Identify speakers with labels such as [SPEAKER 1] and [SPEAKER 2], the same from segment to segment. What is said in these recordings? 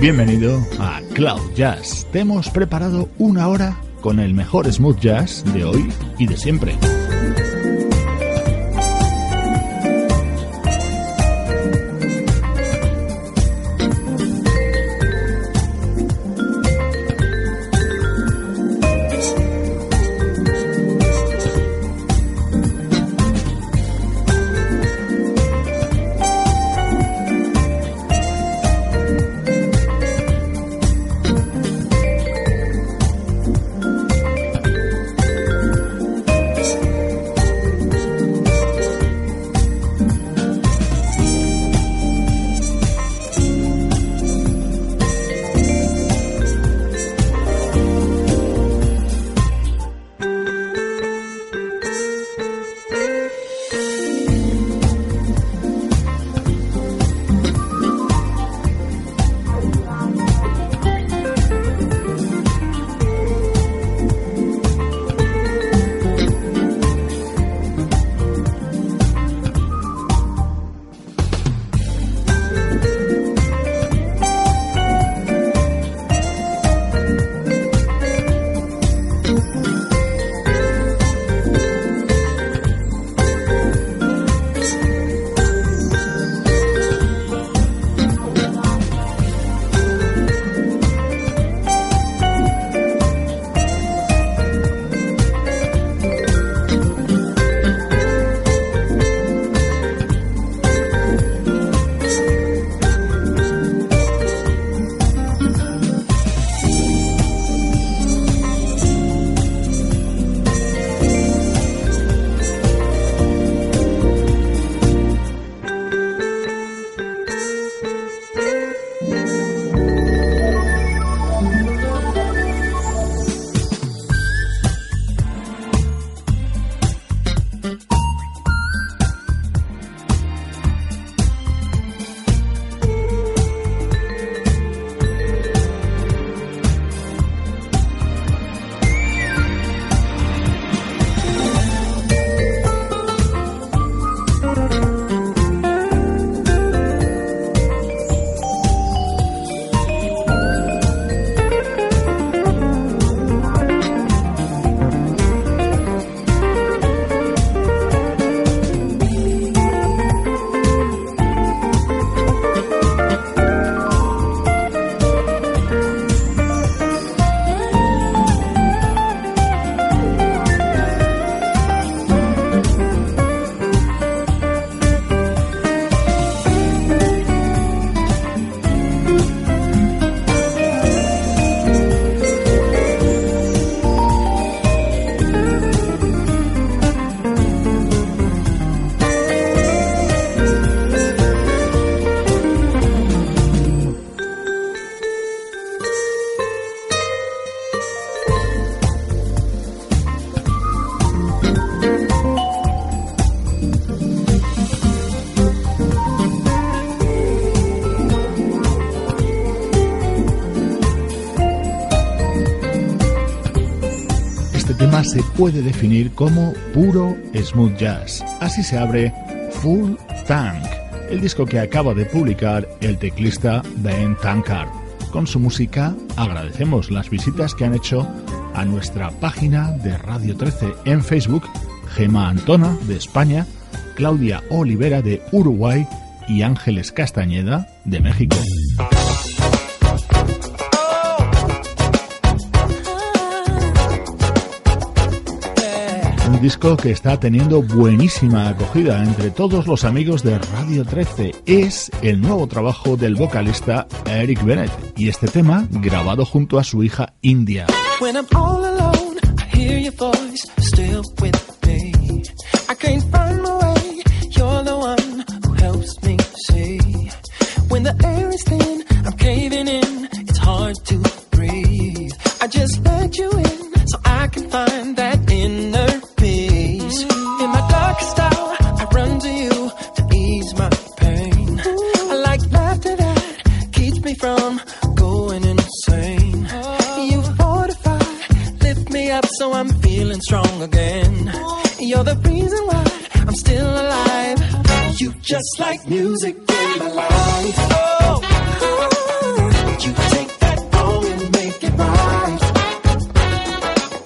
[SPEAKER 1] Bienvenido a Cloud Jazz. Te hemos preparado una hora con el mejor smooth jazz de hoy y de siempre. Se puede definir como puro smooth jazz. Así se abre Full Tank, el disco que acaba de publicar el teclista Ben Tankard. Con su música agradecemos las visitas que han hecho a nuestra página de Radio 13 en Facebook, Gema Antona de España, Claudia Olivera de Uruguay y Ángeles Castañeda de México. Disco que está teniendo buenísima acogida entre todos los amigos de Radio 13. Es el nuevo trabajo del vocalista Eric Bennett y este tema grabado junto a su hija India.
[SPEAKER 2] You're the reason why I'm still alive. You just like music in my life. Oh,
[SPEAKER 3] oh.
[SPEAKER 2] you take that wrong and make it right.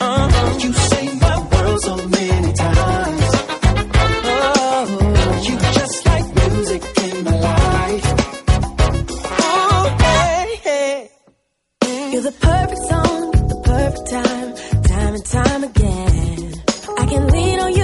[SPEAKER 2] Uh, you save my world so many times. Oh, you just like music in my life. Oh, hey, hey.
[SPEAKER 3] You're the perfect song, the perfect time, time and time again. I can lean on you.